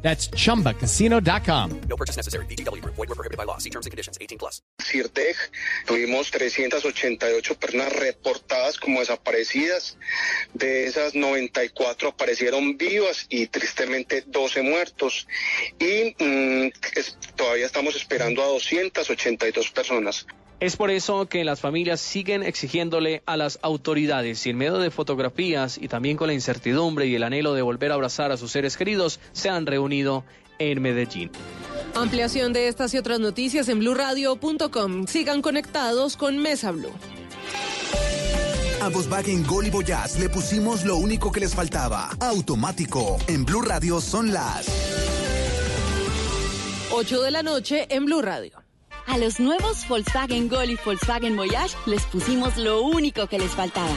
That's chumbacasino.com. No purchase necessary. BGW. Void were prohibited by law. See terms and conditions. 18 plus. CIRDEG, tuvimos 388 personas reportadas como desaparecidas. De esas 94 aparecieron vivas y tristemente 12 muertos. Y mm, es- todavía estamos esperando a 282 personas. Es por eso que las familias siguen exigiéndole a las autoridades y en medio de fotografías y también con la incertidumbre y el anhelo de volver a abrazar a sus seres queridos, se han reunido en Medellín. Ampliación de estas y otras noticias en blurradio.com. Sigan conectados con Mesa Blue. A Volkswagen Gol y Voyage le pusimos lo único que les faltaba. Automático. En Blue Radio son las 8 de la noche en Blue Radio. A los nuevos Volkswagen Gol y Volkswagen Voyage les pusimos lo único que les faltaba.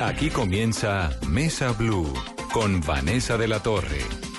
Aquí comienza Mesa Blue con Vanessa de la Torre.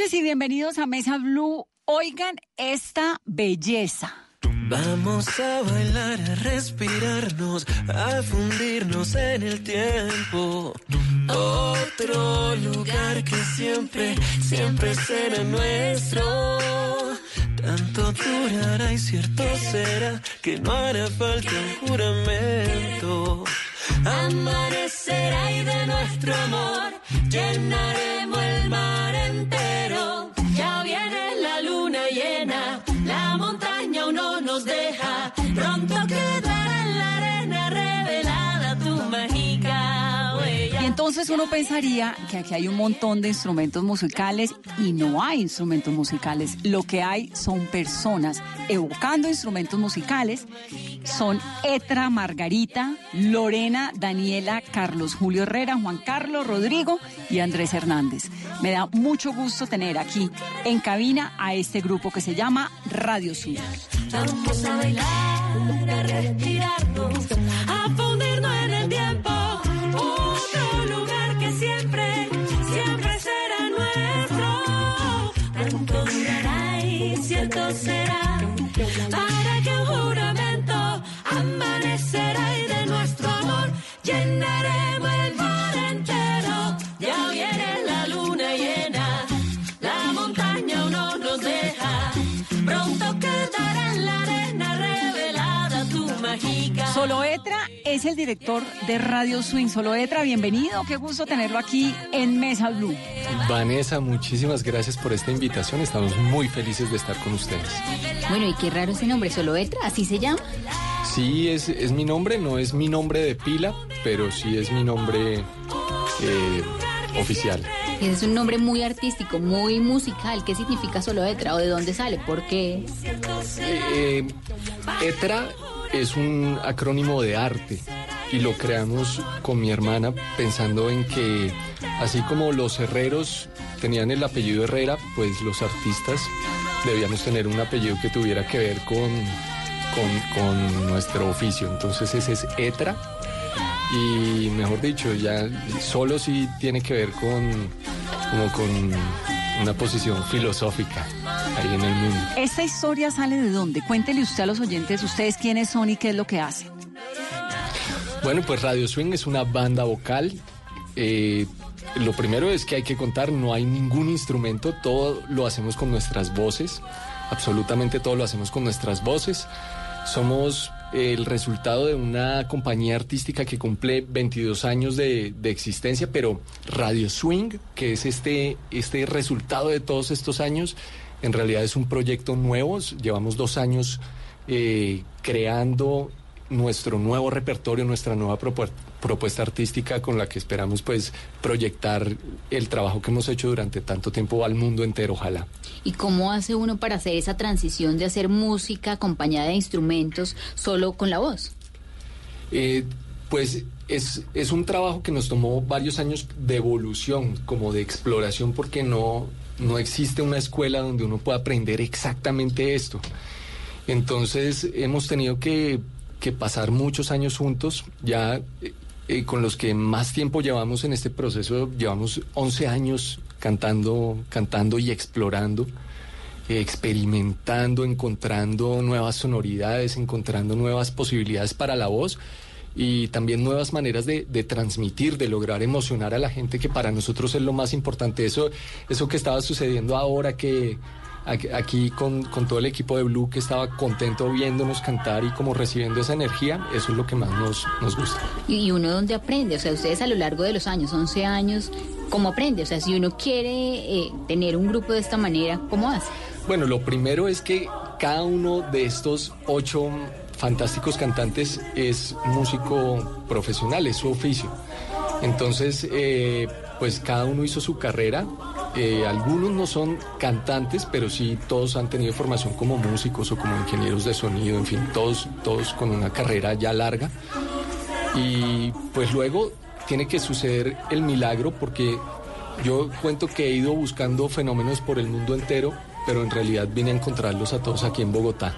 Noches y bienvenidos a Mesa Blue. Oigan esta belleza. Vamos a bailar, a respirarnos, a fundirnos en el tiempo. Otro lugar que siempre, siempre será nuestro. Tanto durará y cierto será que no hará falta un juramento. Amanecerá y de nuestro amor llenaremos el mar entero. Ya viene la luna llena, la montaña aún no nos deja. Pronto quedará entonces uno pensaría que aquí hay un montón de instrumentos musicales y no hay instrumentos musicales. Lo que hay son personas evocando instrumentos musicales. Son Etra Margarita, Lorena, Daniela, Carlos Julio Herrera, Juan Carlos Rodrigo y Andrés Hernández. Me da mucho gusto tener aquí en cabina a este grupo que se llama Radio Sur. Vamos a bailar, a Solo Etra es el director de Radio Swing. Solo Etra, bienvenido. Qué gusto tenerlo aquí en Mesa Blue. Vanessa, muchísimas gracias por esta invitación. Estamos muy felices de estar con ustedes. Bueno, y qué raro ese nombre, solo Etra, así se llama. Sí, es, es mi nombre, no es mi nombre de pila, pero sí es mi nombre eh, oficial. Es un nombre muy artístico, muy musical. ¿Qué significa solo Etra o de dónde sale? ¿Por qué? Eh, Etra es un acrónimo de arte y lo creamos con mi hermana pensando en que así como los herreros tenían el apellido Herrera, pues los artistas debíamos tener un apellido que tuviera que ver con, con, nuestro oficio. Entonces ese es ETRA y mejor dicho, ya solo sí tiene que ver con, como con una posición filosófica ahí en el mundo. ¿Esta historia sale de dónde? Cuéntele usted a los oyentes, ustedes quiénes son y qué es lo que hacen. Bueno, pues Radio Swing es una banda vocal. Eh, lo primero es que hay que contar, no hay ningún instrumento, todo lo hacemos con nuestras voces, absolutamente todo lo hacemos con nuestras voces. Somos el resultado de una compañía artística que cumple 22 años de, de existencia, pero Radio Swing, que es este, este resultado de todos estos años, en realidad es un proyecto nuevo, llevamos dos años eh, creando nuestro nuevo repertorio, nuestra nueva propu- propuesta artística con la que esperamos pues proyectar el trabajo que hemos hecho durante tanto tiempo al mundo entero, ojalá. ¿Y cómo hace uno para hacer esa transición de hacer música acompañada de instrumentos solo con la voz? Eh, pues es, es un trabajo que nos tomó varios años de evolución, como de exploración, porque no, no existe una escuela donde uno pueda aprender exactamente esto. Entonces hemos tenido que, pasar muchos años juntos, ya eh, eh, con los que más tiempo llevamos en este proceso, llevamos 11 años cantando, cantando y explorando experimentando, encontrando nuevas sonoridades, encontrando nuevas posibilidades para la voz y también nuevas maneras de, de transmitir, de lograr emocionar a la gente, que para nosotros es lo más importante. Eso, eso que estaba sucediendo ahora, que aquí- con, con todo el equipo de Blue, que estaba contento viéndonos cantar y como recibiendo esa energía, eso es lo que más nos, nos gusta. Y uno dónde aprende, o sea, ustedes a lo largo de los años, 11 años, ¿cómo aprende? O sea, si uno quiere eh, tener un grupo de esta manera, ¿cómo hace? Bueno, lo primero es que cada uno de estos ocho fantásticos cantantes es músico profesional, es su oficio. Entonces, eh, pues cada uno hizo su carrera. Eh, algunos no son cantantes, pero sí todos han tenido formación como músicos o como ingenieros de sonido, en fin, todos, todos con una carrera ya larga. Y pues luego tiene que suceder el milagro porque yo cuento que he ido buscando fenómenos por el mundo entero, pero en realidad vine a encontrarlos a todos aquí en Bogotá.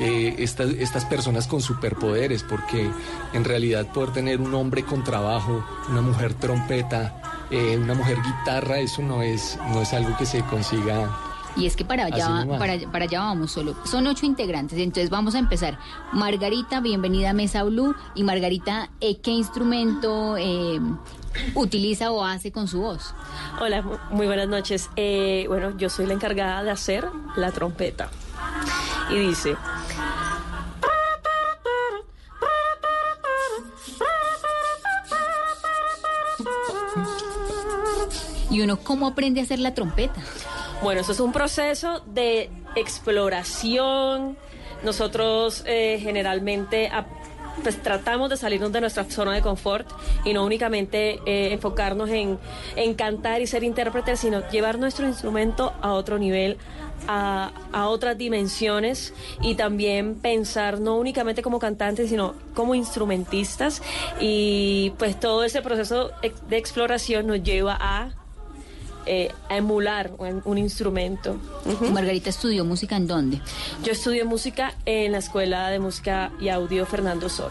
Eh, estas, estas personas con superpoderes, porque en realidad poder tener un hombre con trabajo, una mujer trompeta, eh, una mujer guitarra, eso no es, no es algo que se consiga Y es que para allá, para, para allá vamos solo. Son ocho integrantes, entonces vamos a empezar. Margarita, bienvenida a Mesa Blue. Y Margarita, eh, ¿qué instrumento eh, utiliza o hace con su voz? Hola, mu- muy buenas noches. Eh, bueno, yo soy la encargada de hacer la trompeta. Y dice, ¿Y uno cómo aprende a hacer la trompeta? bueno, eso es un proceso de exploración. Nosotros eh, generalmente pues tratamos de salirnos de nuestra zona de confort y no únicamente eh, enfocarnos en, en cantar y ser intérpretes, sino llevar nuestro instrumento a otro nivel, a, a otras dimensiones y también pensar no únicamente como cantantes, sino como instrumentistas. Y pues todo ese proceso de exploración nos lleva a, eh, a emular un, un instrumento. Ujú. Margarita estudió música en dónde? Yo estudié música en la Escuela de Música y Audio Fernando Sor.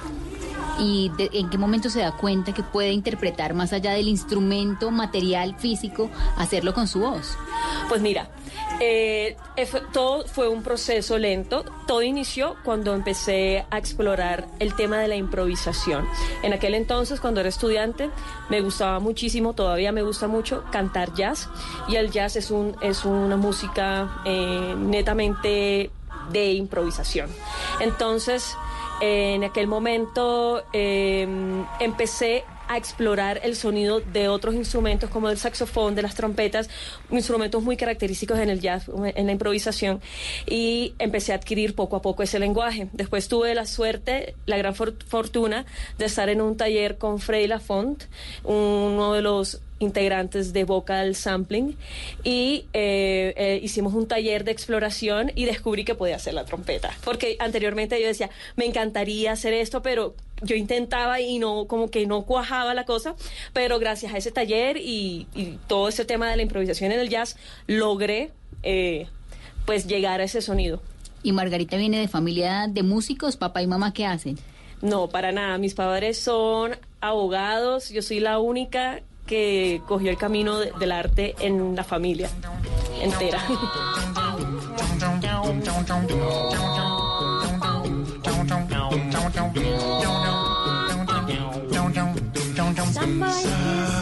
¿Y de- en qué momento se da cuenta que puede interpretar más allá del instrumento material físico, hacerlo con su voz? Pues mira, eh, todo fue un proceso lento. Todo inició cuando empecé a explorar el tema de la improvisación. En aquel entonces, cuando era estudiante, me gustaba muchísimo, todavía me gusta mucho cantar jazz. Y el jazz es, un, es una música eh, netamente de improvisación. Entonces, en aquel momento eh, empecé a explorar el sonido de otros instrumentos como el saxofón, de las trompetas, instrumentos muy característicos en el jazz, en la improvisación, y empecé a adquirir poco a poco ese lenguaje. Después tuve la suerte, la gran for- fortuna de estar en un taller con Frey Lafont, uno de los integrantes de Vocal Sampling y eh, eh, hicimos un taller de exploración y descubrí que podía hacer la trompeta. Porque anteriormente yo decía, me encantaría hacer esto, pero yo intentaba y no, como que no cuajaba la cosa, pero gracias a ese taller y, y todo ese tema de la improvisación en el jazz, logré eh, pues llegar a ese sonido. ¿Y Margarita viene de familia de músicos? ¿Papá y mamá qué hacen? No, para nada. Mis padres son abogados. Yo soy la única que cogió el camino de- del arte en la familia entera.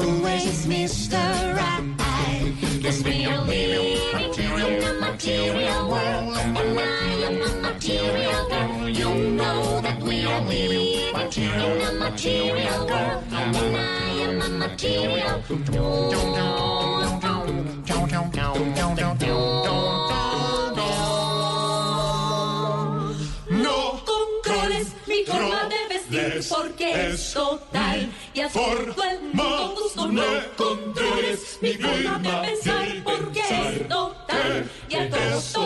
always Mr. Right. Cause we are living in a material world, and I am a material girl. You know that we are living in a material world, and I am a material. No controles mi forma de porque es total y a todo el mundo gusto. No controles mi forma de pensar porque es total y a todos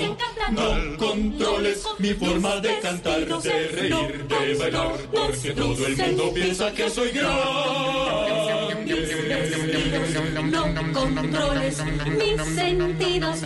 encanta. No controles mi forma de cantar, de reír, de bailar, porque todo el mundo piensa que soy grande. No controles mis sentidos.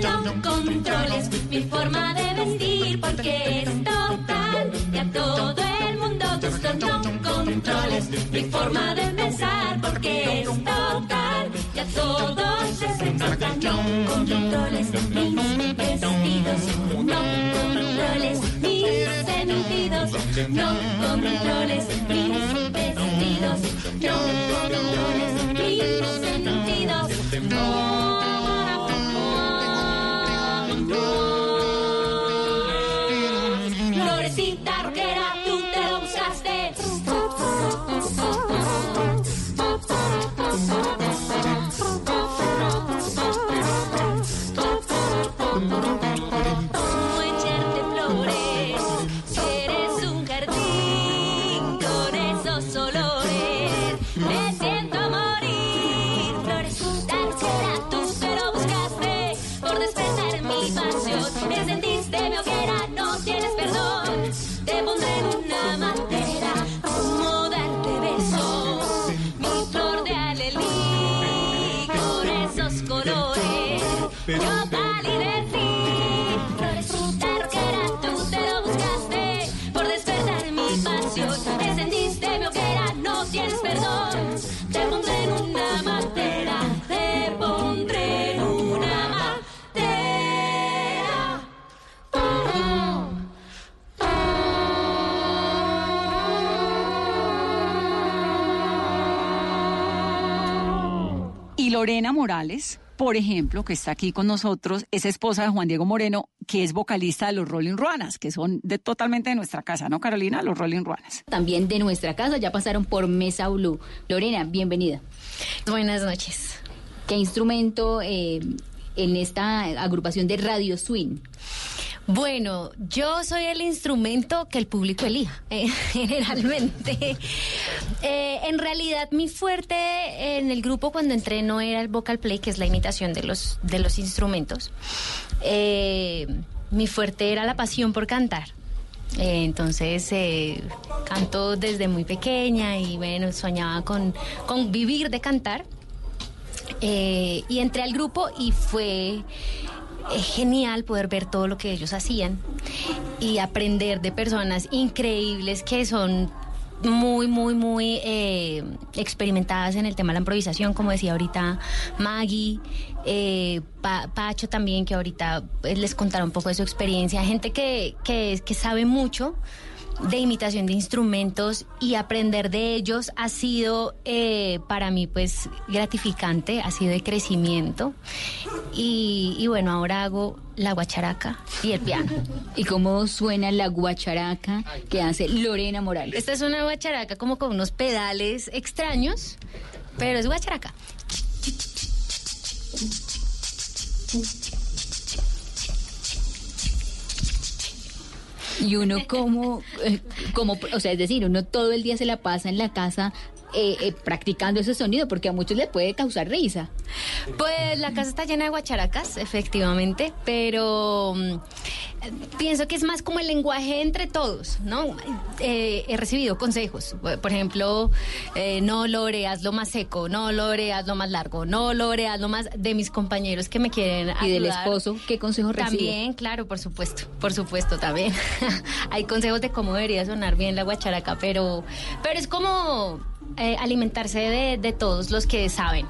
No controles mi forma de vestir porque es total y a todo el mundo gusta. No controles mi forma de pensar porque es total y a todos les encanta. No controles mis vestidos, no controles mis sentidos, no controles mis vestidos, no controles mis sentidos. Florecita esos colores. Yo palidecí. Florecita rockera, tú te lo buscaste por despertar mi pasión. Encendiste mi hoguera, no tienes perdón. Te pondré en una madera, te pondré en una madera. Y Lorena Morales, por ejemplo, que está aquí con nosotros, es esposa de Juan Diego Moreno, que es vocalista de los Rolling Ruanas, que son de, totalmente de nuestra casa, ¿no, Carolina? Los Rolling Ruanas. También de nuestra casa, ya pasaron por Mesa Blue. Lorena, bienvenida. Buenas noches. ¿Qué instrumento eh, en esta agrupación de Radio Swing? Bueno, yo soy el instrumento que el público elija, eh, generalmente. Eh, en realidad, mi fuerte en el grupo cuando entré no era el vocal play, que es la imitación de los, de los instrumentos. Eh, mi fuerte era la pasión por cantar. Entonces, eh, canto desde muy pequeña y bueno, soñaba con, con vivir de cantar. Y entré al grupo y fue es genial poder ver todo lo que ellos hacían y aprender de personas increíbles que son muy, muy, muy eh, experimentadas en el tema de la improvisación, como decía ahorita Maggie, eh, Pa- Pacho también, que ahorita eh, les contará un poco de su experiencia, gente que, que sabe mucho de imitación de instrumentos y aprender de ellos ha sido eh, para mí pues gratificante, ha sido de crecimiento y, y bueno, ahora hago la guacharaca y el piano. ¿Y cómo suena la guacharaca que hace Lorena Morales? Esta es una guacharaca como con unos pedales extraños, pero es guacharaca. Y uno como, eh, como, o sea, es decir, uno todo el día se la pasa en la casa eh, eh, practicando ese sonido, porque a muchos le puede causar risa. Pues la casa está llena de guacharacas, efectivamente, pero mm, pienso que es más como el lenguaje entre todos, ¿no? Eh, he recibido consejos, por ejemplo, eh, no Lore, hazlo más seco, no Lore, hazlo más largo, no Lore, hazlo más de mis compañeros que me quieren Y del ayudar. esposo, ¿qué consejos recibe? También, claro, por supuesto, por supuesto también. Hay consejos de cómo debería sonar bien la guacharaca, pero, pero es como eh, alimentarse de, de todos los que saben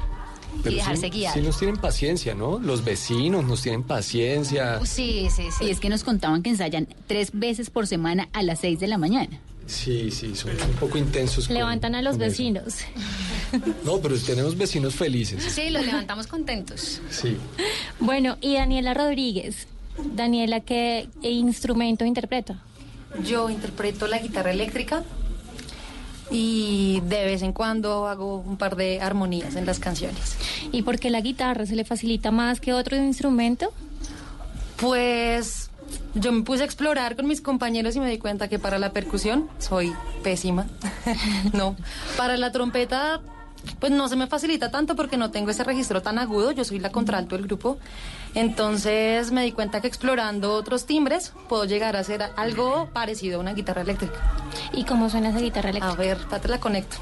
y dejarse sí, guiar. sí nos tienen paciencia, ¿no? Los vecinos nos tienen paciencia. Sí, sí, sí. Y es que nos contaban que ensayan tres veces por semana a las seis de la mañana. Sí, sí, son un poco intensos. con- Levantan a los eso. vecinos. No, pero tenemos vecinos felices. Sí, los levantamos contentos. Sí. Bueno, y Daniela Rodríguez. Daniela, ¿qué instrumento interpreta? Yo interpreto la guitarra eléctrica y de vez en cuando hago un par de armonías en las canciones. ¿Y por qué la guitarra se le facilita más que otro instrumento? Pues yo me puse a explorar con mis compañeros y me di cuenta que para la percusión soy pésima. no, para la trompeta pues no se me facilita tanto porque no tengo ese registro tan agudo, yo soy la contralto del grupo. Entonces me di cuenta que explorando otros timbres puedo llegar a hacer algo parecido a una guitarra eléctrica. ¿Y cómo suena esa guitarra eléctrica? A ver, te la conecto.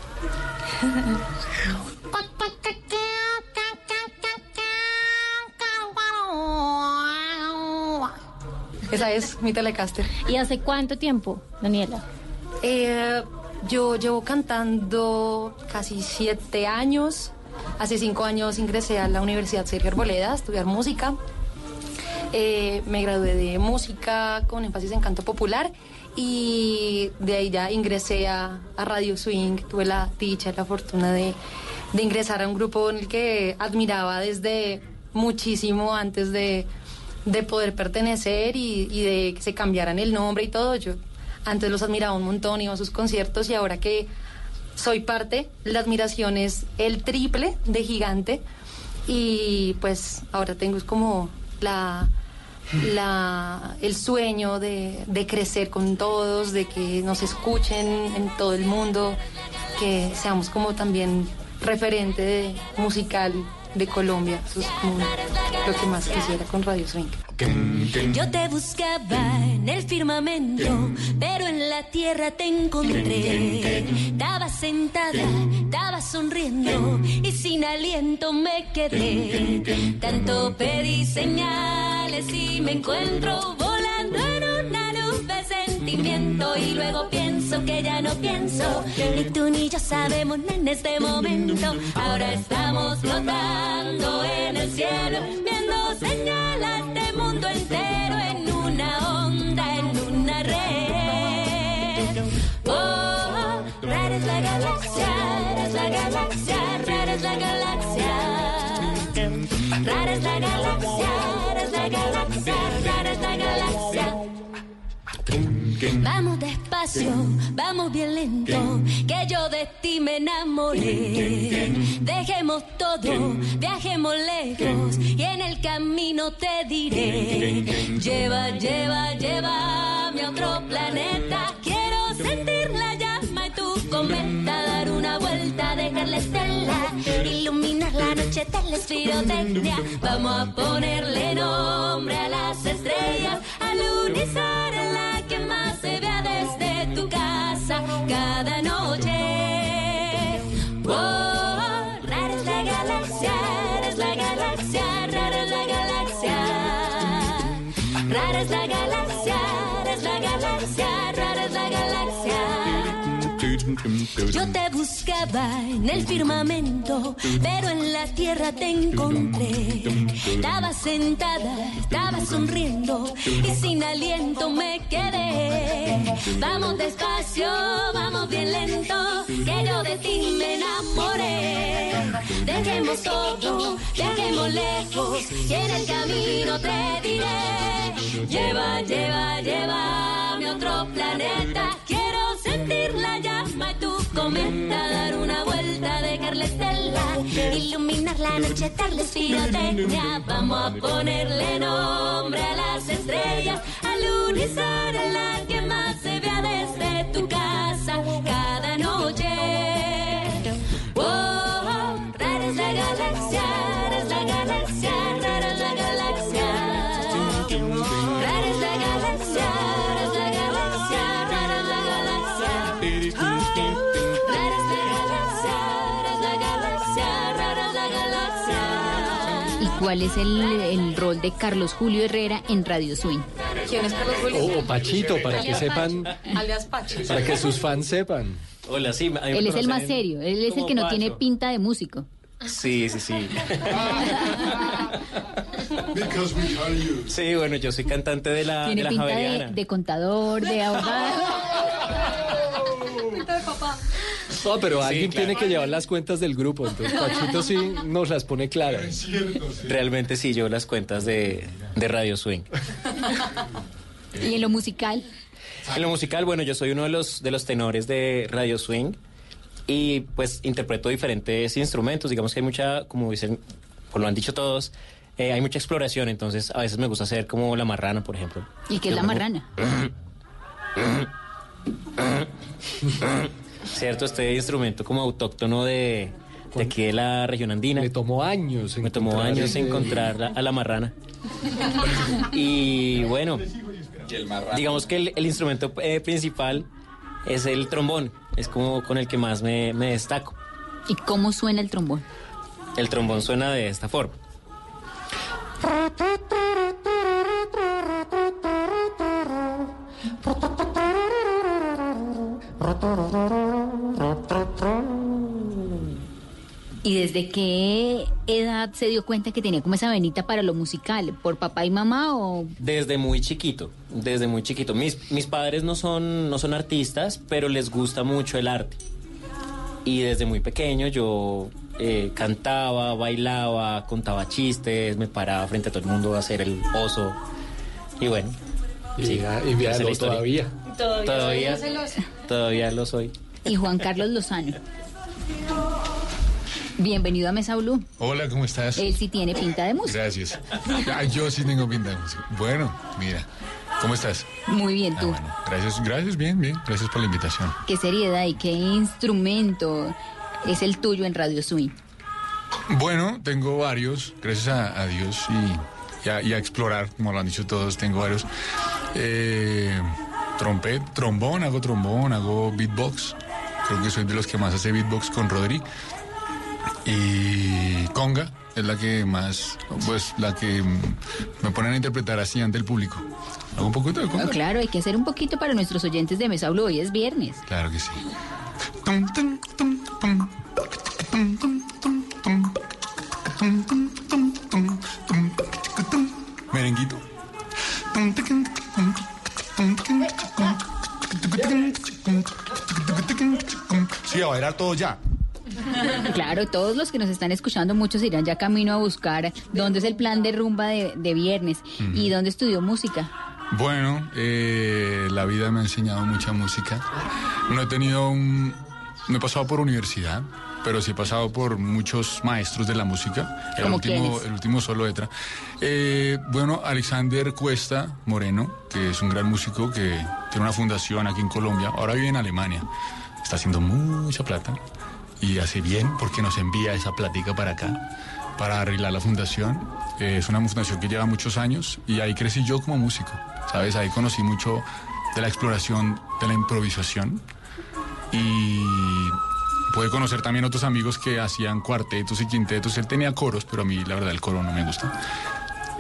Esa es mi Telecaster. ¿Y hace cuánto tiempo, Daniela? Eh, yo llevo cantando casi siete años. Hace cinco años ingresé a la Universidad Sergio Arboleda a estudiar música. Eh, me gradué de música con énfasis en canto popular y de ahí ya ingresé a, Radio Swing. Tuve la dicha, la fortuna de, de ingresar a un grupo en el que admiraba desde muchísimo antes de, de poder pertenecer y, y de que se cambiaran el nombre y todo. Yo antes los admiraba un montón, iba a sus conciertos y ahora que soy parte, la admiración es el triple de gigante. Y pues ahora tengo como la, el sueño de, crecer con todos, de que nos escuchen en todo el mundo, que seamos como también referente musical de Colombia. Eso es como lo que más quisiera con Radio Swing. Yo te buscaba en el firmamento, pero en la tierra te encontré. Estaba sentada, estaba sonriendo y sin aliento me quedé. Tanto pedí señales y me encuentro volando en una luz de sentimiento y luego pienso que ya no pienso. Ni tú ni yo sabemos en este momento. Ahora estamos flotando en el cielo, viendo señales de mundo entero en una onda, en una red. Oh, rara es la galaxia, rara es la galaxia, rara es la galaxia. Rara es la galaxia, rara es la galaxia, rara es la galaxia. Vamos despacio, vamos bien lento, que yo de ti me enamoré. Dejemos todo, viajemos lejos y en el camino te diré. Lleva, lleva, llévame a otro planeta. Quiero sentir la cometa, dar una vuelta, dejar la estela, iluminar la noche de la espirotecnia. Vamos a ponerle nombre a las estrellas, al unizar en la que más se vea desde tu casa cada Yo te buscaba en el firmamento, pero en la tierra te encontré. Estaba sentada, estaba sonriendo y sin aliento me quedé. Vamos despacio, vamos bien lento, que yo de ti me enamoré. Dejemos todo, viajemos lejos y en el camino te diré. Lleva, lleva, llévame a otro planeta. Quiero sentir la llama y tu cometa, dar una vuelta, dejarle estela, iluminar la noche, darles pirotecnia. Vamos a ponerle nombre a las estrellas, al unísono en la que cuál es el, el rol de Carlos Julio Herrera en Radio Swing? ¿Quién es Carlos Julio? O Pachito, para que sepan. Alias Pachi. para que sus fans sepan. Hola, sí. Él es el más serio, él es el que no Pacho. tiene pinta de músico. Sí, sí, sí. Sí, bueno, yo soy cantante de la, de Tiene la pinta de, de contador, de abogado. No, pero alguien claro. tiene que llevar las cuentas del grupo, entonces Pachito sí nos las pone claras. Realmente sí, yo las cuentas de, de Radio Swing. Y en lo musical, En lo musical, bueno, yo soy uno de los, de los tenores de Radio Swing y pues interpreto diferentes instrumentos. Digamos que hay mucha, como dicen, como lo han dicho todos, eh, hay mucha exploración, entonces a veces me gusta hacer como la marrana, por ejemplo. ¿y qué es la marrana? Cierto, este instrumento como autóctono de, de aquí de la región andina. Me tomó años. Me tomó encontrar años ese- encontrar a la marrana. Y bueno, digamos que el, el instrumento eh, principal es el trombón. Es como con el que más me, me destaco. ¿Y cómo suena el trombón? El trombón suena de esta forma. ¿Y desde qué edad se dio cuenta que tenía como esa venita para lo musical? ¿Por papá y mamá o...? Desde muy chiquito, desde muy chiquito. Mis, mis padres no son, no son artistas, pero les gusta mucho el arte. Y desde muy pequeño yo eh, cantaba, bailaba, contaba chistes, me paraba frente a todo el mundo a hacer el oso. Y bueno. Y sí, y historia. todavía. Todavía, celosa. todavía lo soy. Y Juan Carlos Lozano. Bienvenido a Mesa Blue. Hola, ¿cómo estás? Él sí tiene pinta de música. Gracias. Yo sí tengo pinta de música. Bueno, mira, ¿cómo estás? Muy bien, tú. Gracias, gracias, bien, bien. Gracias por la invitación. ¿Qué seriedad y qué instrumento es el tuyo en Radio Swing? Bueno, tengo varios, gracias a, a Dios y, y a, y a explorar, como lo han dicho todos, tengo varios. Eh, trompet, trombón, hago trombón, hago beatbox. Creo que soy de los que más hace beatbox con Rodri. Y conga es la que más, pues la que mm, me ponen a interpretar así ante el público. Hago un poquito de conga. Oh, claro, hay que hacer un poquito para nuestros oyentes de Mesa Blue. Hoy es viernes. Claro que sí. Merenguito. Sí, a bailar ya. Claro, todos los que nos están escuchando, muchos irán ya camino a buscar dónde es el plan de rumba de, de viernes y dónde estudió música. Bueno, eh, la vida me ha enseñado mucha música. No he tenido un... No he pasado por universidad, pero sí he pasado por muchos maestros de la música. El ¿Cómo último, el último solo letra. Eh, bueno, Alexander Cuesta Moreno, que es un gran músico que tiene una fundación aquí en Colombia. Ahora vive en Alemania. Está haciendo mucha plata y hace bien porque nos envía esa plática para acá para arreglar la fundación. Eh, es una fundación que lleva muchos años y ahí crecí yo como músico, ¿sabes? Ahí conocí mucho de la exploración, de la improvisación y pude conocer también otros amigos que hacían cuartetos y quintetos. Él tenía coros, pero a mí la verdad el coro no me gusta.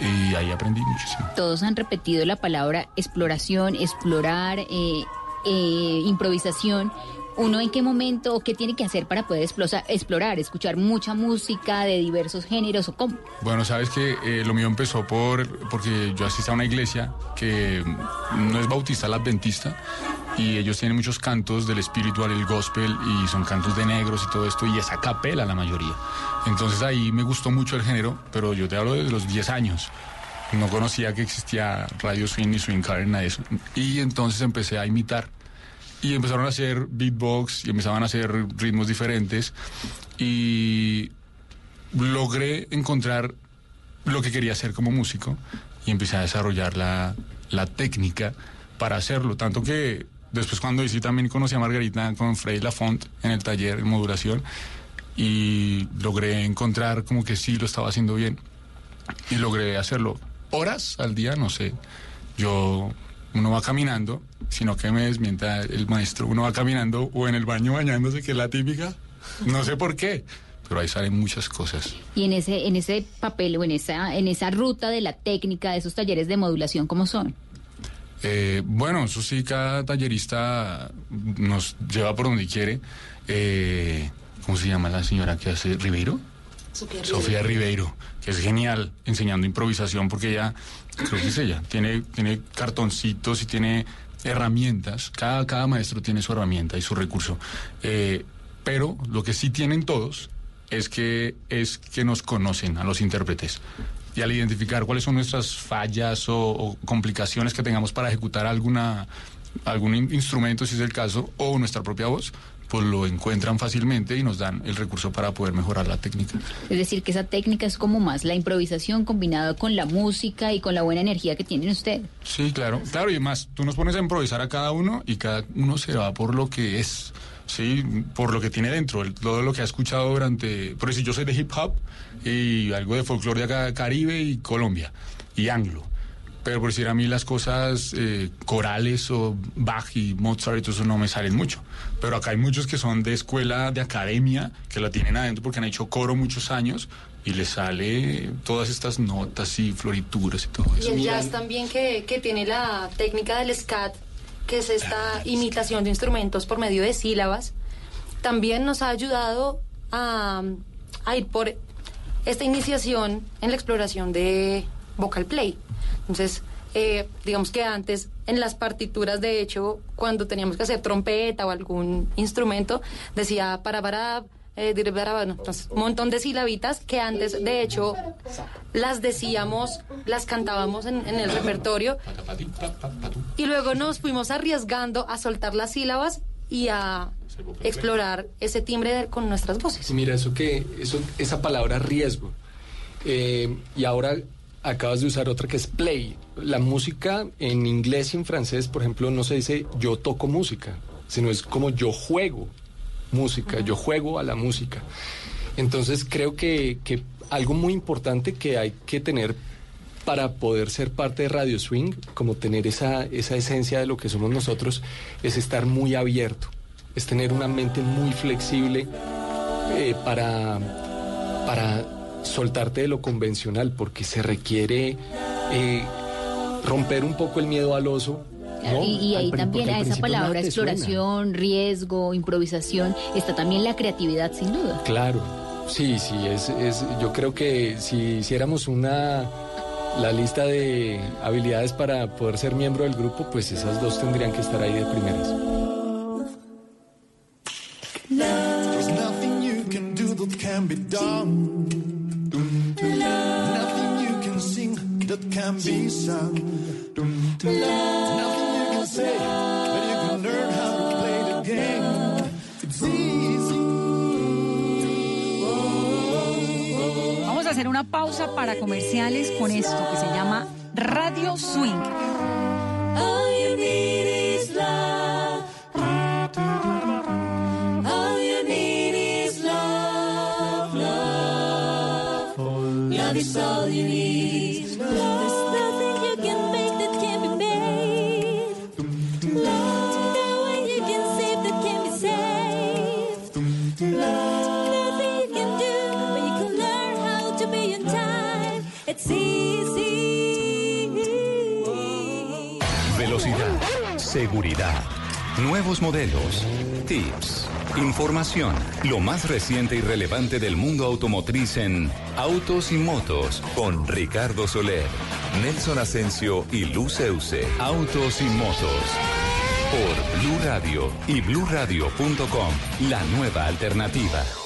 Y ahí aprendí muchísimo. Todos han repetido la palabra exploración, explorar, eh, eh, improvisación. ¿Uno en qué momento o qué tiene que hacer para poder explorar, escuchar mucha música de diversos géneros o cómo? Bueno, sabes que eh, lo mío empezó por porque yo asistí a una iglesia que mm, no es bautista, la adventista, y ellos tienen muchos cantos del espiritual, el gospel, y son cantos de negros y todo esto, y es a capela la mayoría. Entonces ahí me gustó mucho el género, pero yo te hablo de los 10 años. No conocía que existía Radio Swing ni Swing Car, nada de eso. Y entonces empecé a imitar. Y empezaron a hacer beatbox y empezaban a hacer ritmos diferentes. Y logré encontrar lo que quería hacer como músico y empecé a desarrollar la, la técnica para hacerlo. Tanto que después cuando hice también conocí a Margarita con Frey Lafont en el taller en modulación y logré encontrar como que sí lo estaba haciendo bien y logré hacerlo horas al día, no sé. Yo, uno va caminando, sino que me desmienta el maestro, uno va caminando o en el baño bañándose, que es la típica, no sé por qué, pero ahí salen muchas cosas. Y en ese, en ese papel o en esa, en esa ruta de la técnica de esos talleres de modulación, ¿cómo son? Eh, bueno, eso sí, cada tallerista nos lleva por donde quiere. Eh, ¿Cómo se llama la señora que hace Ribeiro? Sofía Ribeiro, que es genial enseñando improvisación porque ella, creo que es ella, tiene, tiene cartoncitos y tiene herramientas. Cada, cada maestro tiene su herramienta y su recurso. Eh, pero lo que sí tienen todos es que, es que nos conocen a los intérpretes. Y al identificar cuáles son nuestras fallas o, complicaciones que tengamos para ejecutar alguna, algún in- instrumento, si es el caso, o nuestra propia voz, pues lo encuentran fácilmente y nos dan el recurso para poder mejorar la técnica. Es decir, que esa técnica es como más la improvisación combinada con la música y con la buena energía que tienen ustedes. Sí, claro. Claro, y además, tú nos pones a improvisar a cada uno y cada uno se va por lo que es, sí, por lo que tiene dentro, el- todo lo que ha escuchado durante. Por decir, yo soy de hip hop y algo de folclore de acá, Caribe y Colombia y anglo. Pero por decir a mí las cosas eh, corales o Bach y Mozart y todo eso no me salen mucho. Pero acá hay muchos que son de escuela, de academia, que la tienen adentro porque han hecho coro muchos años y les sale todas estas notas y florituras y todo Y eso. el jazz también que, que tiene la técnica del scat, que es esta imitación de instrumentos por medio de sílabas, también nos ha ayudado a, a ir por esta iniciación en la exploración de vocal play. Entonces, eh, digamos que antes en las partituras, de hecho, cuando teníamos que hacer trompeta o algún instrumento, decía para para eh, dire, para, para, no, entonces, un montón de silabitas que antes, de hecho, las decíamos, las cantábamos en, en el repertorio y luego nos fuimos arriesgando a soltar las sílabas y a explorar ese timbre de- con nuestras voces. Mira, eso que, eso, esa palabra riesgo. Eh, y ahora acabas de usar otra que es play. La música en inglés y en francés, por ejemplo, no se dice yo toco música, sino es como yo juego música, yo juego a la música. Entonces creo que, que algo muy importante que hay que tener para poder ser parte de Radio Swing, como tener esa, esa esencia de lo que somos nosotros, es estar muy abierto, es tener una mente muy flexible eh, para, para soltarte de lo convencional, porque se requiere eh, romper un poco el miedo al oso. ¿no? Y, ahí también a esa palabra suena. exploración, riesgo, improvisación, está también la creatividad sin duda. Claro, sí, sí, es, es, yo creo que si hiciéramos una la lista de habilidades para poder ser miembro del grupo, pues esas dos tendrían que estar ahí de primeras. There's nothing you can do that can be done. Can be sung. Nothing you can say, but you can learn how to play the game. It's easy. Vamos a hacer una pausa para comerciales con esto que se llama Radio Swing. Seguridad, nuevos modelos, tips, información, lo más reciente y relevante del mundo automotriz en Autos y Motos con Ricardo Soler, Nelson Asensio y Luceuse. Autos y Motos por Blue Radio y bluradio.com, la nueva alternativa.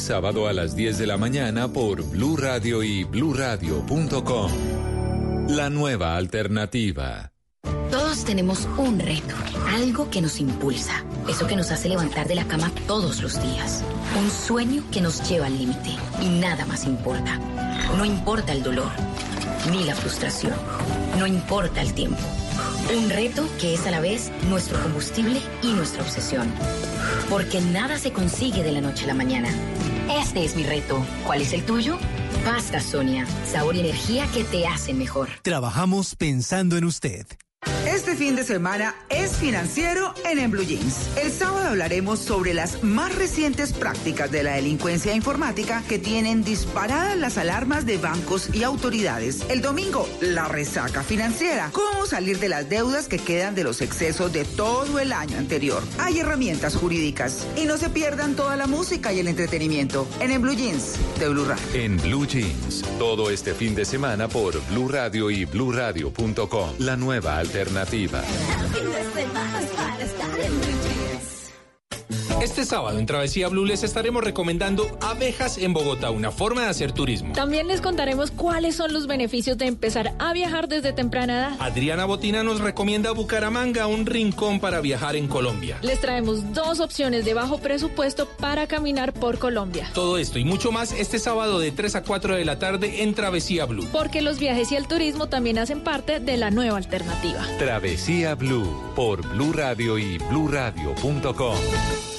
sábado a las 10 de la mañana por Blue Radio y bluradio.com. La nueva alternativa. Todos tenemos un reto, algo que nos impulsa, eso que nos hace levantar de la cama todos los días, un sueño que nos lleva al límite y nada más importa. No importa el dolor, ni la frustración, no importa el tiempo. Un reto que es a la vez nuestro combustible y nuestra obsesión. Porque nada se consigue de la noche a la mañana. Este es mi reto. ¿Cuál es el tuyo? Pasta Sonia, sabor y energía que te hacen mejor. Trabajamos pensando en usted. Este fin de semana es financiero en En Blue Jeans. El sábado hablaremos sobre las más recientes prácticas de la delincuencia informática que tienen disparadas las alarmas de bancos y autoridades. El domingo, la resaca financiera. Cómo salir de las deudas que quedan de los excesos de todo el año anterior. Hay herramientas jurídicas. Y no se pierdan toda la música y el entretenimiento en En Blue Jeans de Blue Radio. En Blue Jeans, todo este fin de semana por Blue Radio y bluradio.com, la nueva alternativa iba. Este sábado en Travesía Blue les estaremos recomendando abejas en Bogotá, una forma de hacer turismo. También les contaremos cuáles son los beneficios de empezar a viajar desde temprana edad. Adriana Botina nos recomienda Bucaramanga, un rincón para viajar en Colombia. Les traemos dos opciones de bajo presupuesto para caminar por Colombia. Todo esto y mucho más este sábado de 3 a 4 de la tarde en Travesía Blue. Porque los viajes y el turismo también hacen parte de la nueva alternativa. Travesía Blue por Blue Radio y bluradio.com,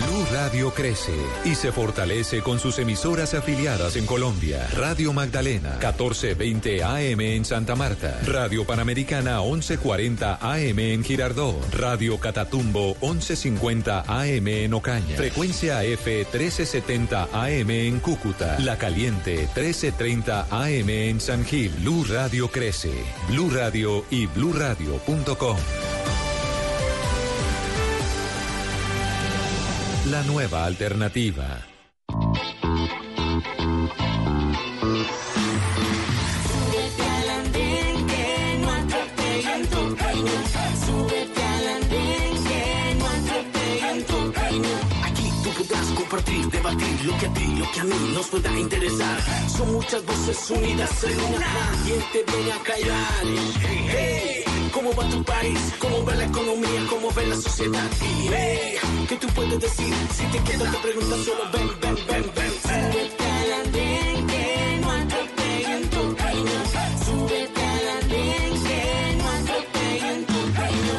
Blue Radio crece y se fortalece con sus emisoras afiliadas en Colombia. Radio Magdalena, 1420 AM en Santa Marta. Radio Panamericana, 1140 AM en Girardó. Radio Catatumbo, 1150 AM en Ocaña. Frecuencia F, 1370 AM en Cúcuta. La Caliente, 1330 AM en San Gil. Blue Radio crece. Blue Radio y bluradio.com. Aquí tú podrás compartir, debatir lo que a ti, lo que a mí nos pueda interesar. Son muchas voces unidas en una. ¿Quién te viene a callar? Hey, hey, ¿cómo va tu país? ¿Cómo va la economía? ¿Cómo va la sociedad? Y hey, ¿qué tú puedes decir? Si te quedas te preguntas solo ven, ven, ven, ven. Súbete al andén que no atropellen tu camino. Súbete al andén que no atropellen tu camino.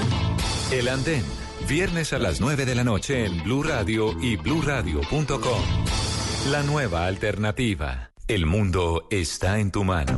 El Andén, viernes a las 9 de la noche en Blue Radio y bluradio.com. La nueva alternativa. El mundo está en tu mano.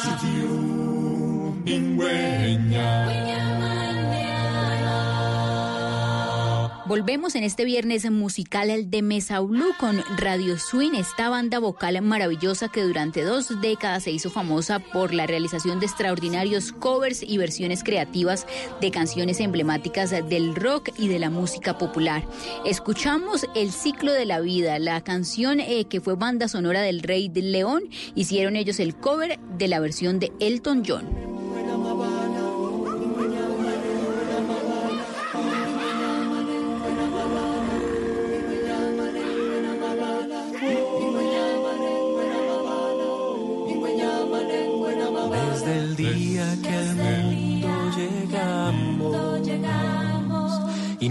Volvemos en este viernes musical de Mesa Blue con Radio Swing, esta banda vocal maravillosa que durante dos décadas se hizo famosa por la realización de extraordinarios covers y versiones creativas de canciones emblemáticas del rock y de la música popular. Escuchamos El ciclo de la vida, la canción eh, que fue banda sonora del Rey del León, hicieron ellos el cover de la versión de Elton John.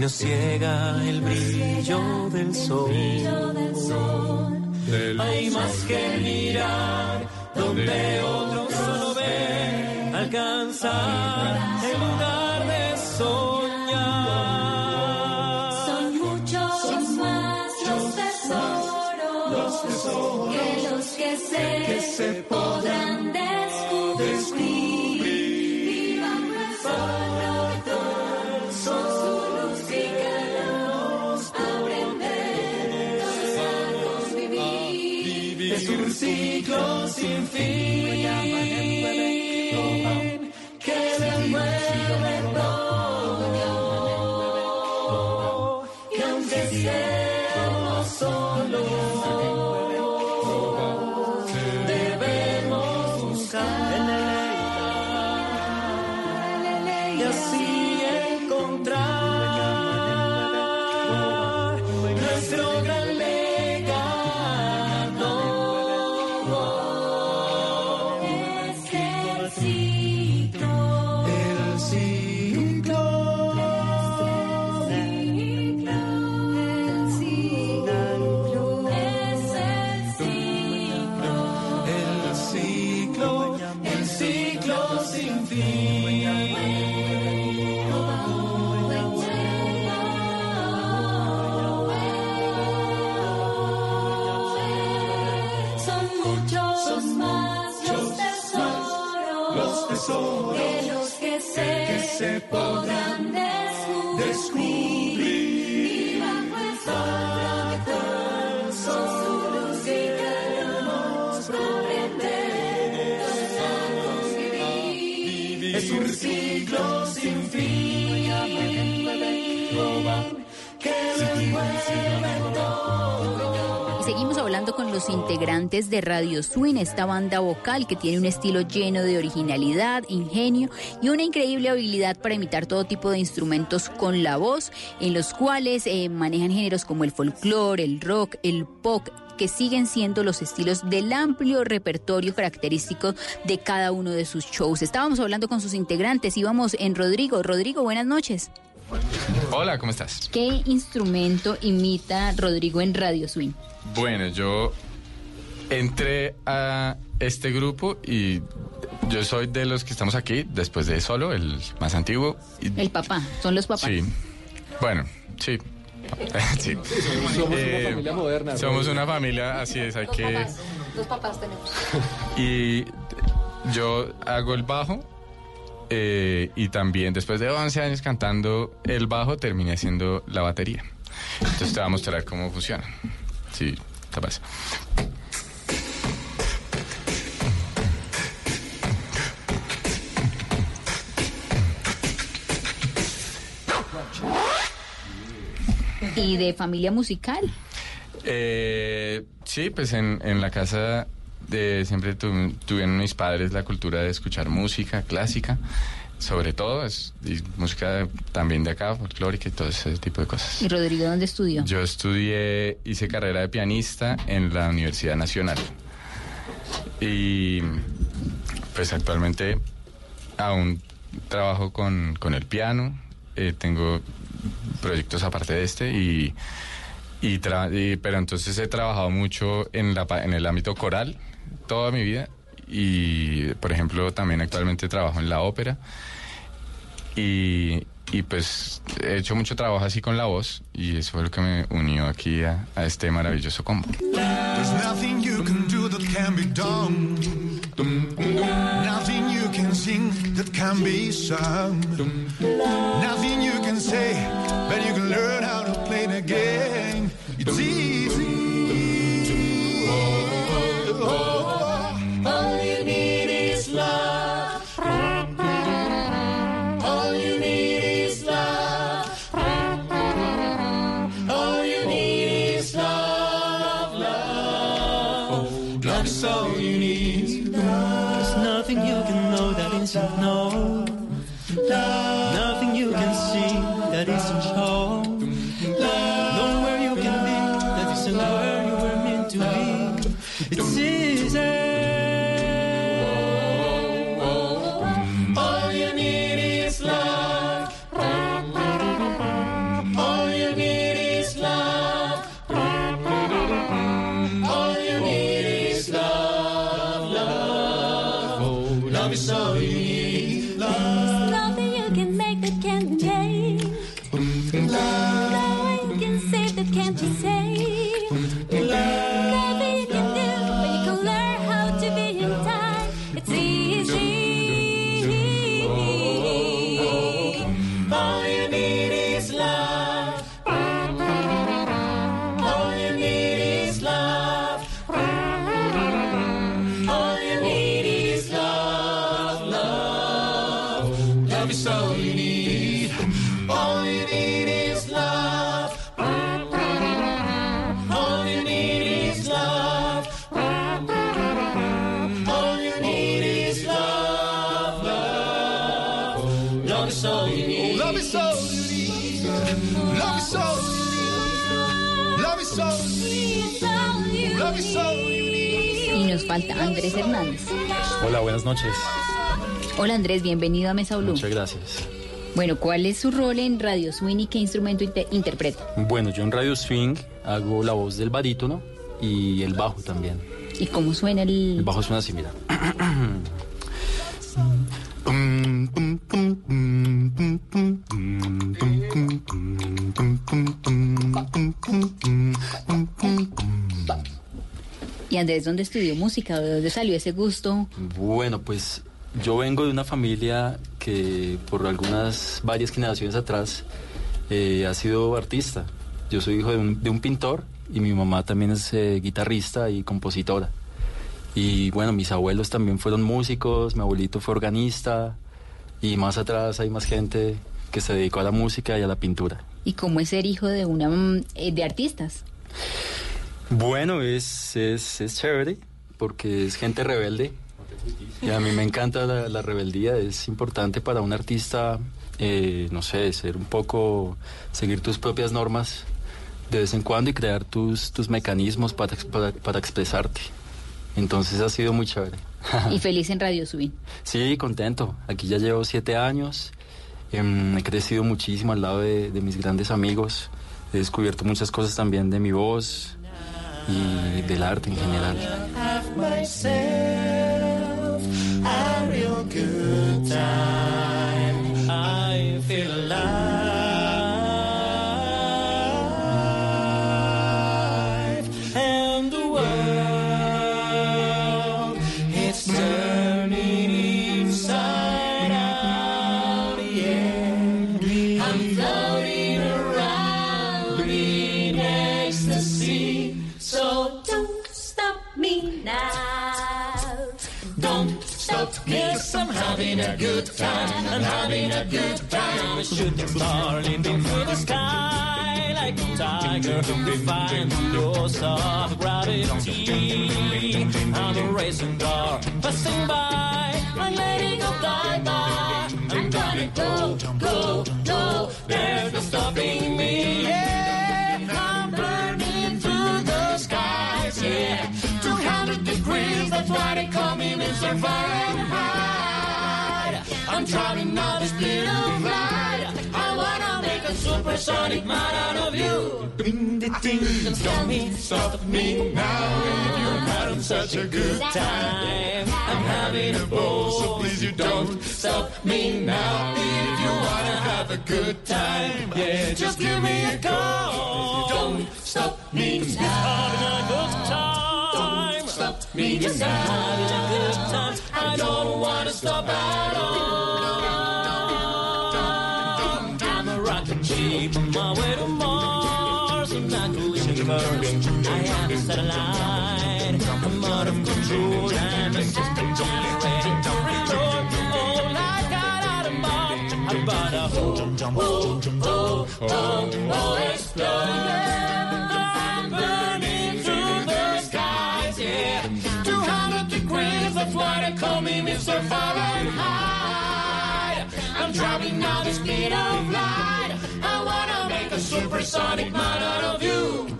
Nos ciega el brillo del sol. Hay más que mirar donde otros solo ven, alcanzar el lugar de soñar. Son muchos más los tesoros, que los que se, podrán sin fin los integrantes de Radio Swing, esta banda vocal que tiene un estilo lleno de originalidad, ingenio y una increíble habilidad para imitar todo tipo de instrumentos con la voz, en los cuales eh, manejan géneros como el folclore, el rock, el pop que siguen siendo los estilos del amplio repertorio característico de cada uno de sus shows. Estábamos hablando con sus integrantes, íbamos en Rodrigo. Rodrigo, buenas noches. Hola, ¿cómo estás? ¿Qué instrumento imita Rodrigo en Radio Swing? Bueno, yo entré a este grupo y yo soy de los que estamos aquí después de Solo, el más antiguo. y- El papá, son los papás. Sí. Bueno, sí. sí. Somos una Eh, familia moderna. Somos ¿no? una familia, así es, hay que... Dos papás tenemos. Y yo hago el bajo eh, y también después de 11 años cantando el bajo terminé haciendo la batería. Entonces te voy a mostrar cómo funciona. Sí, te pasa. Y de familia musical. Eh, sí, pues en, en la casa de, siempre tu- tuvieron mis padres la cultura de escuchar música clásica, sobre todo, es, y música también de acá, folclórica y todo ese tipo de cosas. ¿Y Rodrigo dónde estudió? Yo estudié, hice carrera de pianista en la Universidad Nacional. Y pues actualmente aún trabajo con, con el piano, eh, tengo proyectos aparte de este y tra- y- pero entonces he trabajado mucho en, la, en el ámbito coral toda mi vida y, por ejemplo, también actualmente trabajo en la ópera y, pues he hecho mucho trabajo así con la voz y eso fue lo que me unió aquí a, este maravilloso combo. That can be sung. Nothing you can say, but you can learn Y nos falta Andrés Hernández. Hola, buenas noches. Hola Andrés, bienvenido a Mesa Blue. Muchas gracias. Bueno, ¿cuál es su rol en Radio Swing y qué instrumento inte- interpreta? Bueno, yo en Radio Swing hago la voz del barítono y el bajo también. ¿Y cómo suena El el...? bajo suena así, mira. Andrés dónde estudió música? ¿De dónde salió ese gusto? Bueno, pues yo vengo de una familia que por algunas, varias generaciones atrás eh, ha sido artista. Yo soy hijo de un, de un pintor y mi mamá también es eh, guitarrista y compositora. Y bueno, mis abuelos también fueron músicos, mi abuelito fue organista y más atrás hay más gente que se dedicó a la música y a la pintura. ¿Y cómo es ser hijo de una mm, eh, de artistas? Bueno, es, es, es chévere porque es gente rebelde. Y a mí me encanta la, la rebeldía, es importante para un artista, eh, no sé, ser un poco, seguir tus propias normas de vez en cuando y crear tus, tus mecanismos para, para, para expresarte. Entonces ha sido muy chévere. Y feliz en Radio Swing. Sí, contento. Aquí ya llevo siete años. Em, he crecido muchísimo al lado de, de mis grandes amigos. He descubierto muchas cosas también de mi voz y del arte en general. I feel alive, good time. I'm having a good time. Shooting starling into the sky like a tiger. Defying the laws of gravity. I'm a racing car passing by. I'm letting go die by. I'm gonna go, go, go. There's no stopping me. Yeah, I'm burning through the skies. Yeah, 200 degrees. That's why they call me Mr. Fahrenheit. I'm driving all the speed of light. I wanna make a super supersonic man out of you. Don't stop me now. If you're having such a good time, I'm having a ball. So please you don't stop me now. If you wanna have a good time, yeah, just give me a call. Don't stop me now. Having a good time. Stop me now. Having a good time. I don't wanna stop at all. I'm a rocket ship on my way to Mars. I'm not losing current. I am a satellite. I'm out of control. I'm a system generating to reload. All I got out of bomb. I'm about to oh, oh, oh, oh, oh, explode. high. I'm driving on the speed of light. I wanna make a supersonic model of you.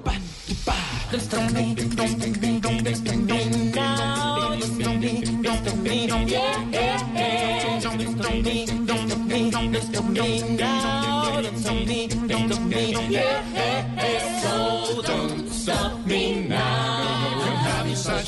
Don't mean, don't mean, don't don't mean, don't now. Don't mean, don't don't mean, yeah. Don't mean, don't don't mean, this don't mean, now. Don't don't yeah, yeah, yeah.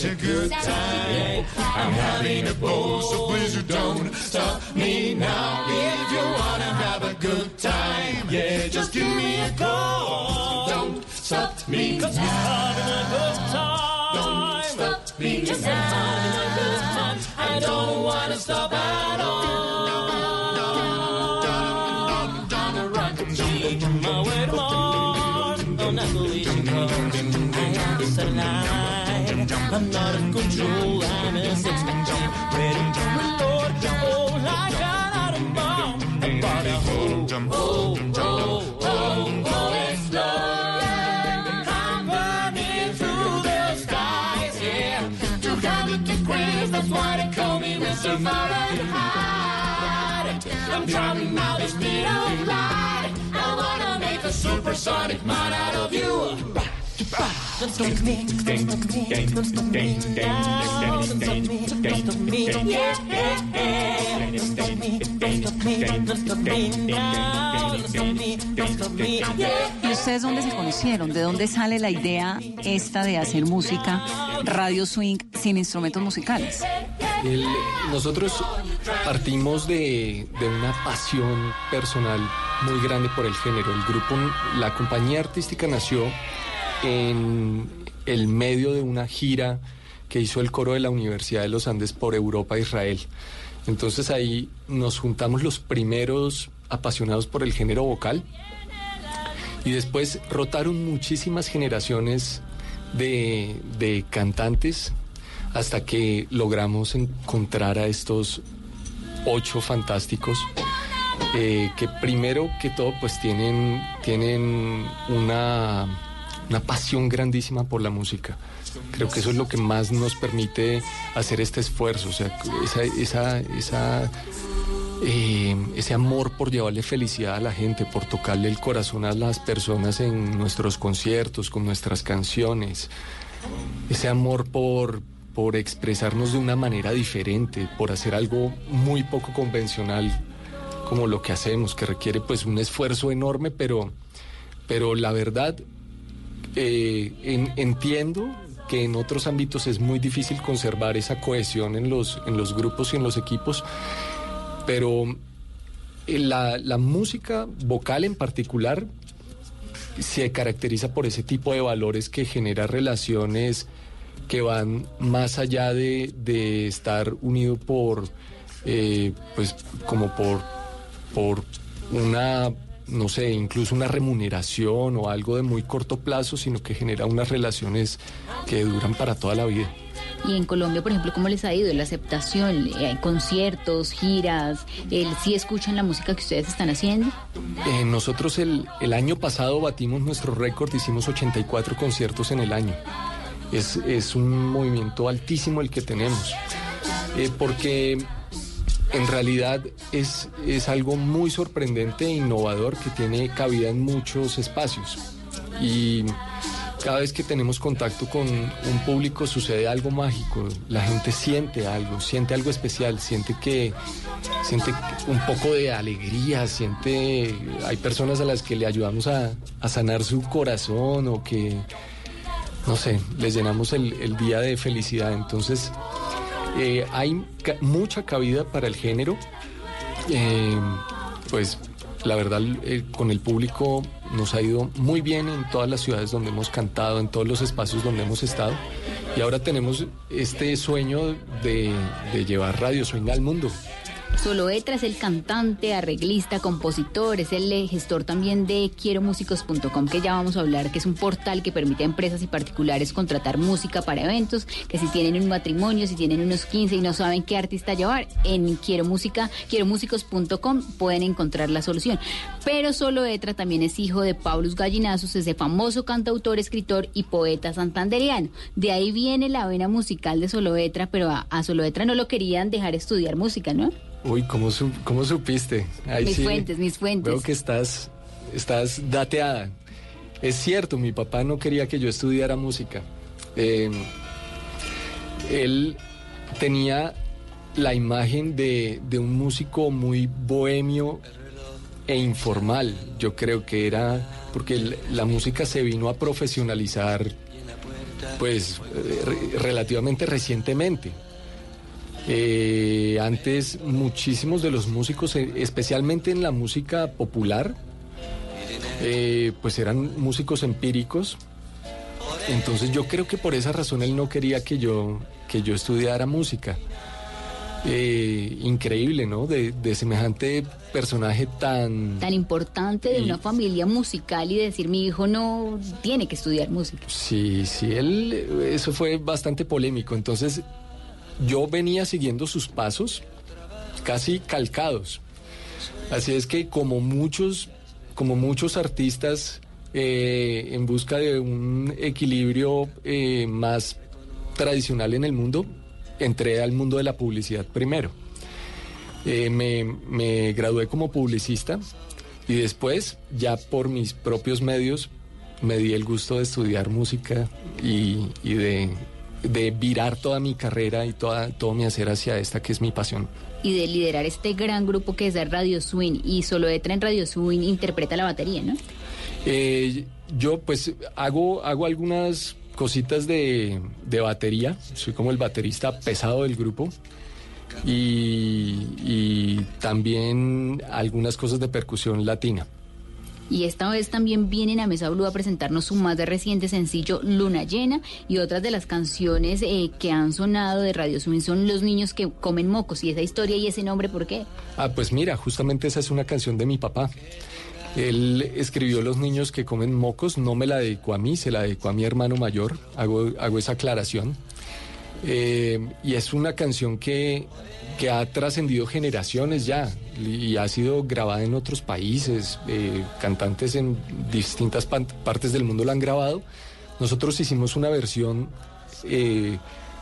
Such a good time. I'm having a ball, so please you don't stop me now. If you wanna have a good time, yeah, just give me a call. Don't stop me now. Having a good time. Don't stop me Just I'm having a good time. I don't wanna stop at all. I'm a rocket ship on my way to Mars. On that collision course, I a satellite. I'm not in control. I'm a six-man jump, ready to reload. Oh, like an atom bomb. I'm about to oh, oh, oh, oh, oh, explode. I'm burning through the skies, yeah. 200 degrees, that's why they call me Mr. Fahrenheit. I'm traveling now the speed of light. I wanna make a supersonic mind out of you. ¿Y ustedes dónde se conocieron? ¿De dónde sale la idea esta de hacer música, radio swing, sin instrumentos musicales? Nosotros partimos de, de una pasión personal muy grande por el género. El grupo, la compañía artística nació en el medio de una gira que hizo el coro de la Universidad de los Andes por Europa e Israel. Entonces ahí nos juntamos los primeros apasionados por el género vocal y después rotaron muchísimas generaciones de, de cantantes hasta que logramos encontrar a estos ocho fantásticos eh, que primero que todo pues tienen, tienen una, una pasión grandísima por la música. Creo que eso es lo que más nos permite hacer este esfuerzo, o sea, esa, esa, eh, ese amor por llevarle felicidad a la gente, por tocarle el corazón a las personas en nuestros conciertos, con nuestras canciones, ese amor por, por expresarnos de una manera diferente, por hacer algo muy poco convencional como lo que hacemos, que requiere pues un esfuerzo enorme, pero, pero la verdad eh, en- entiendo que en otros ámbitos es muy difícil conservar esa cohesión en los, en los grupos y en los equipos, pero eh, la, la música vocal en particular se caracteriza por ese tipo de valores que genera relaciones que van más allá de, de estar unido por, eh, pues como por, por una, no sé, incluso una remuneración o algo de muy corto plazo, sino que genera unas relaciones que duran para toda la vida. Y en Colombia, por ejemplo, ¿cómo les ha ido la aceptación? Eh, conciertos, giras, el sí escuchan la música que ustedes están haciendo. Eh, nosotros el, el año pasado batimos nuestro récord, hicimos 84 conciertos en el año. Es, es un movimiento altísimo el que tenemos, Eh, porque en realidad es, es algo muy sorprendente e innovador que tiene cabida en muchos espacios. Y, cada vez que tenemos contacto con un público sucede algo mágico, la gente siente algo, siente algo especial, siente que siente un poco de alegría, siente hay personas a las que le ayudamos a, a sanar su corazón o que no sé, les llenamos el, el día de felicidad. Entonces, eh, hay ca- mucha cabida para el género. Eh, pues la verdad, eh, con el público nos ha ido muy bien en todas las ciudades donde hemos cantado, en todos los espacios donde hemos estado. Y ahora tenemos este sueño de, de llevar Radio Swing al mundo. Soloetra es el cantante, arreglista, compositor, es el gestor también de quieromúsicos.com que ya vamos a hablar, que es un portal que permite a empresas y particulares contratar música para eventos, que si tienen un matrimonio, si tienen unos 15 y no saben qué artista llevar, en quiero música, quieromúsicos.com pueden encontrar la solución. Pero Soloetra también es hijo de Paulus Gallinazos, ese famoso cantautor, escritor y poeta santanderiano. De ahí viene la vena musical de Soloetra, pero a, a Soloetra no lo querían dejar estudiar música, ¿no? Uy, ¿cómo, su- cómo supiste? Ahí Mis sí fuentes, mis fuentes. Veo que estás, estás dateada. Es cierto, mi papá no quería que yo estudiara música. Eh, él tenía la imagen de, de un músico muy bohemio e informal. Yo creo que era porque la música se vino a profesionalizar pues eh, re- relativamente recientemente. Eh, antes muchísimos de los músicos, eh, especialmente en la música popular, eh, pues eran músicos empíricos. Entonces yo creo que por esa razón él no quería que yo, que yo estudiara música. Eh, increíble, ¿no? De, de semejante personaje tan... tan importante de Y- una familia musical y decir mi hijo no tiene que estudiar música. Sí, sí, él, eso fue bastante polémico. Entonces, yo venía siguiendo sus pasos, casi calcados. Así es que como muchos, como muchos artistas eh, en busca de un equilibrio eh, más tradicional en el mundo, entré al mundo de la publicidad primero. Eh, me, me gradué como publicista y después, ya por mis propios medios, me di el gusto de estudiar música y, y de, de virar toda mi carrera y toda, todo mi hacer hacia esta que es mi pasión. Y de liderar este gran grupo que es Radio Swing y solo Etra en Radio Swing interpreta la batería, ¿no? Eh, yo pues hago, hago algunas cositas de, de batería, soy como el baterista pesado del grupo y, y también algunas cosas de percusión latina. Y esta vez también vienen a Mesa Blue a presentarnos su más reciente sencillo Luna Llena y otras de las canciones eh, que han sonado de Radio Swing son Los niños que comen mocos y esa historia y ese nombre, ¿por qué? Ah, pues mira, justamente esa es una canción de mi papá. Él escribió Los niños que comen mocos, no me la dedicó a mí, se la dedicó a mi hermano mayor, hago, hago esa aclaración. Eh, y es una canción que, que ha trascendido generaciones ya y ha sido grabada en otros países, eh, cantantes en distintas partes del mundo la han grabado. Nosotros hicimos una versión eh,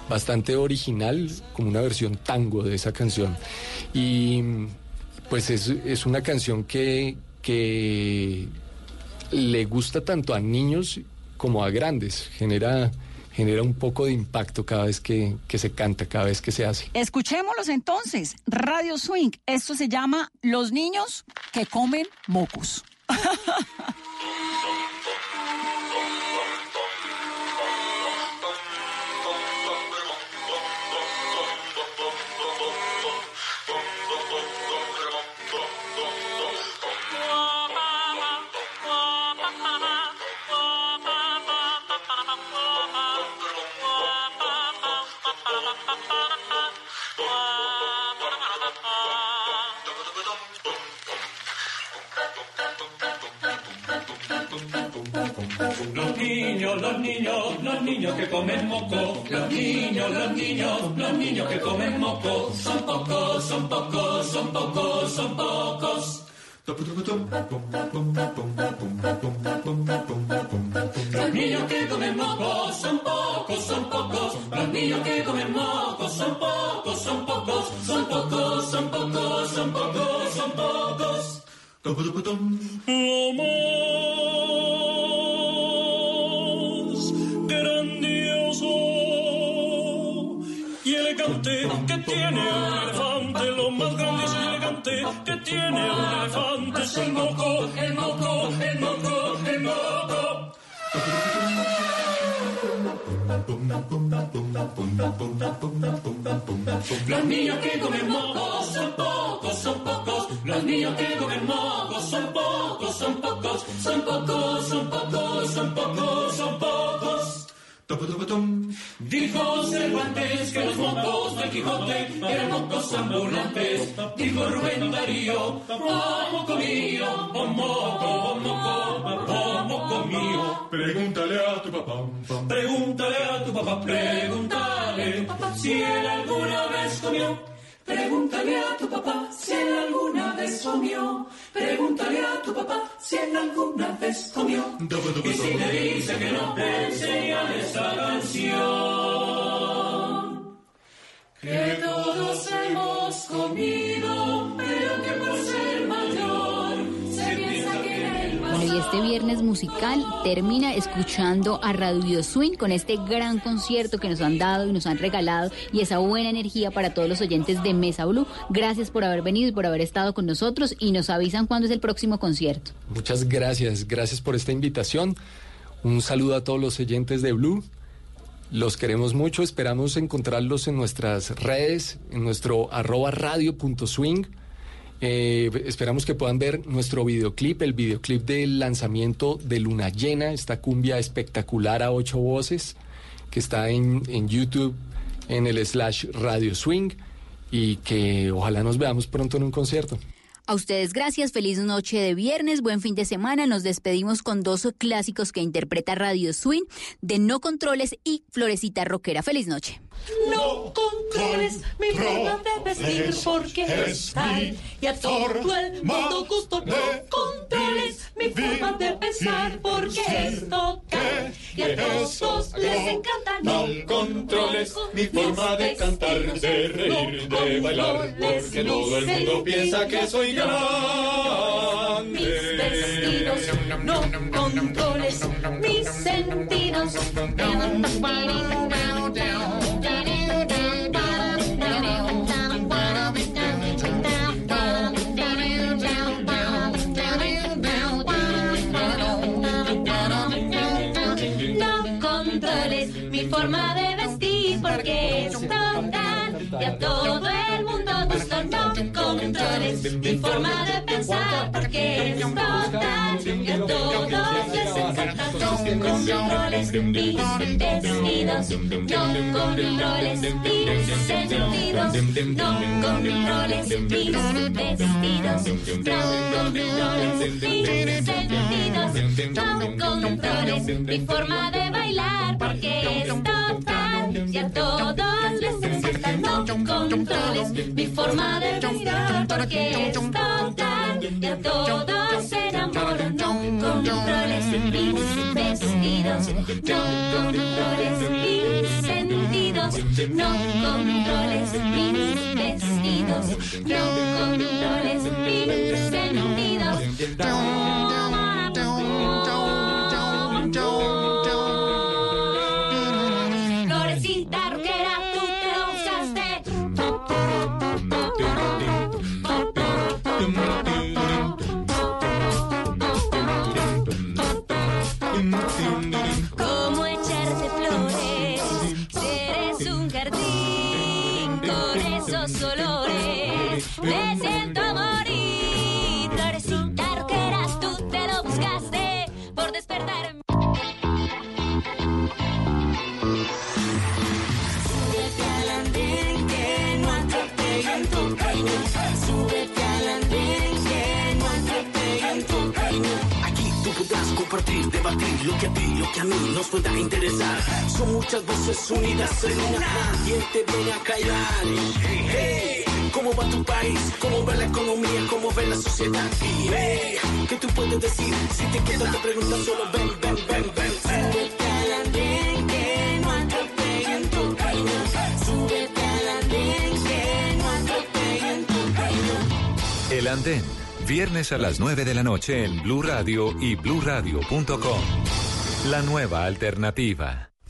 bastante original, como una versión tango de esa canción. Y pues es, es una canción que, que le gusta tanto a niños como a grandes, genera, genera un poco de impacto cada vez que, que se canta, cada vez que se hace. Escuchémoslos entonces. Radio Swing. Esto se llama Los niños que comen mocos. los niños que comen moco. Los niños, los niños, los niños que comen moco. Son pocos, son pocos, son pocos, son pocos. Los niños que comen moco son pocos, son pocos. Los niños que comen moco son pocos, son pocos, son pocos, son pocos, son pocos, son pocos. Tiene un elefante, lo más grande y elegante que tiene un elefante es el moco, el moco, el moco, el moco. Los niños que comen mocos son pocos, son pocos. Los niños que comen mocos son pocos, son pocos, son pocos, son pocos, son pocos, son pocos. Dijo Cervantes que los mocos del Quijote eran mocos ambulantes. Dijo Rubén Darío, oh moco mío, oh moco, oh moco, oh moco mío. Pregúntale a tu papá. Pregúntale a tu papá, pregúntale si él alguna vez comió. Pregúntale a tu papá si él alguna vez comió. Pregúntale a tu papá si él alguna vez comió. Y si te dice que no, enseñale esta canción. Que todos hemos comido, pero que este viernes musical termina escuchando a Radio Swing con este gran concierto que nos han dado y nos han regalado y esa buena energía para todos los oyentes de Mesa Blue. Gracias por haber venido y por haber estado con nosotros y nos avisan cuándo es el próximo concierto. Muchas gracias, gracias por esta invitación. Un saludo a todos los oyentes de Blue. Los queremos mucho, esperamos encontrarlos en nuestras redes, en nuestro arroba radio.swing. Eh, esperamos que puedan ver nuestro videoclip, el videoclip del lanzamiento de Luna Llena, esta cumbia espectacular a ocho voces, que está en, en YouTube, en el slash Radio Swing, y que ojalá nos veamos pronto en un concierto. A ustedes gracias, feliz noche de viernes, buen fin de semana. Nos despedimos con dos clásicos que interpreta Radio Swing, de No Controles y Florecita Rockera. Feliz noche. No controles mi forma de vestir porque es tal y a todo el mundo gusto. No controles mi forma de pensar porque es total y a todos les encanta. No controles mi forma de cantar, de reír, de bailar, porque todo el mundo piensa que soy grande. No controles mis sentidos. Forma de pensar porque es total y a todos les encanta. No controles vestidos, no controles sentidos, no controles vestidos, no controles sentidos, no controles mi forma de bailar porque es total y a todos les encanta. No controles mi forma de mirar porque es total y a todos se enamoran. No controles mis vestidos, no controles mis sentidos, no controles mis vestidos, no controles mis sentidos. Compartir, debatir lo que a ti, lo que a mí nos pueda interesar. Son muchas voces unidas en una. ¿Quién te viene a callar? Hey, hey, ¿cómo va tu país? ¿Cómo va la economía? ¿Cómo ve la sociedad? Y hey, ¿qué tú puedes decir? Si te quedas te preguntas solo ven, ven, ven, ven. Súbete que no atropellen tu reino. Súbete andén que no atropellen tu reino. El Andén, viernes a las 9 de la noche en Blue Radio y bluradio.com. La nueva alternativa.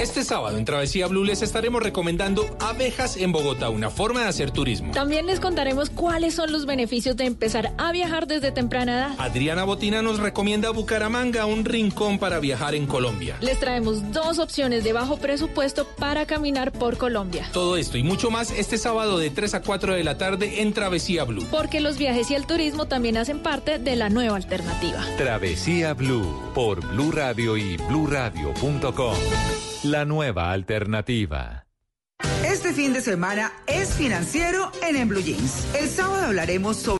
Este sábado en Travesía Blue les estaremos recomendando Abejas en Bogotá, una forma de hacer turismo. También les contaremos cuáles son los beneficios de empezar a viajar desde temprana edad. Adriana Botina nos recomienda Bucaramanga, un rincón para viajar en Colombia. Les traemos dos opciones de bajo presupuesto para caminar por Colombia. Todo esto y mucho más este sábado de 3 a 4 de la tarde en Travesía Blue. Porque los viajes y el turismo también hacen parte de la nueva alternativa. Travesía Blue por Blue Radio y bluradio.com. La nueva alternativa. Este fin de semana es financiero en En Blue Jeans. El sábado hablaremos sobre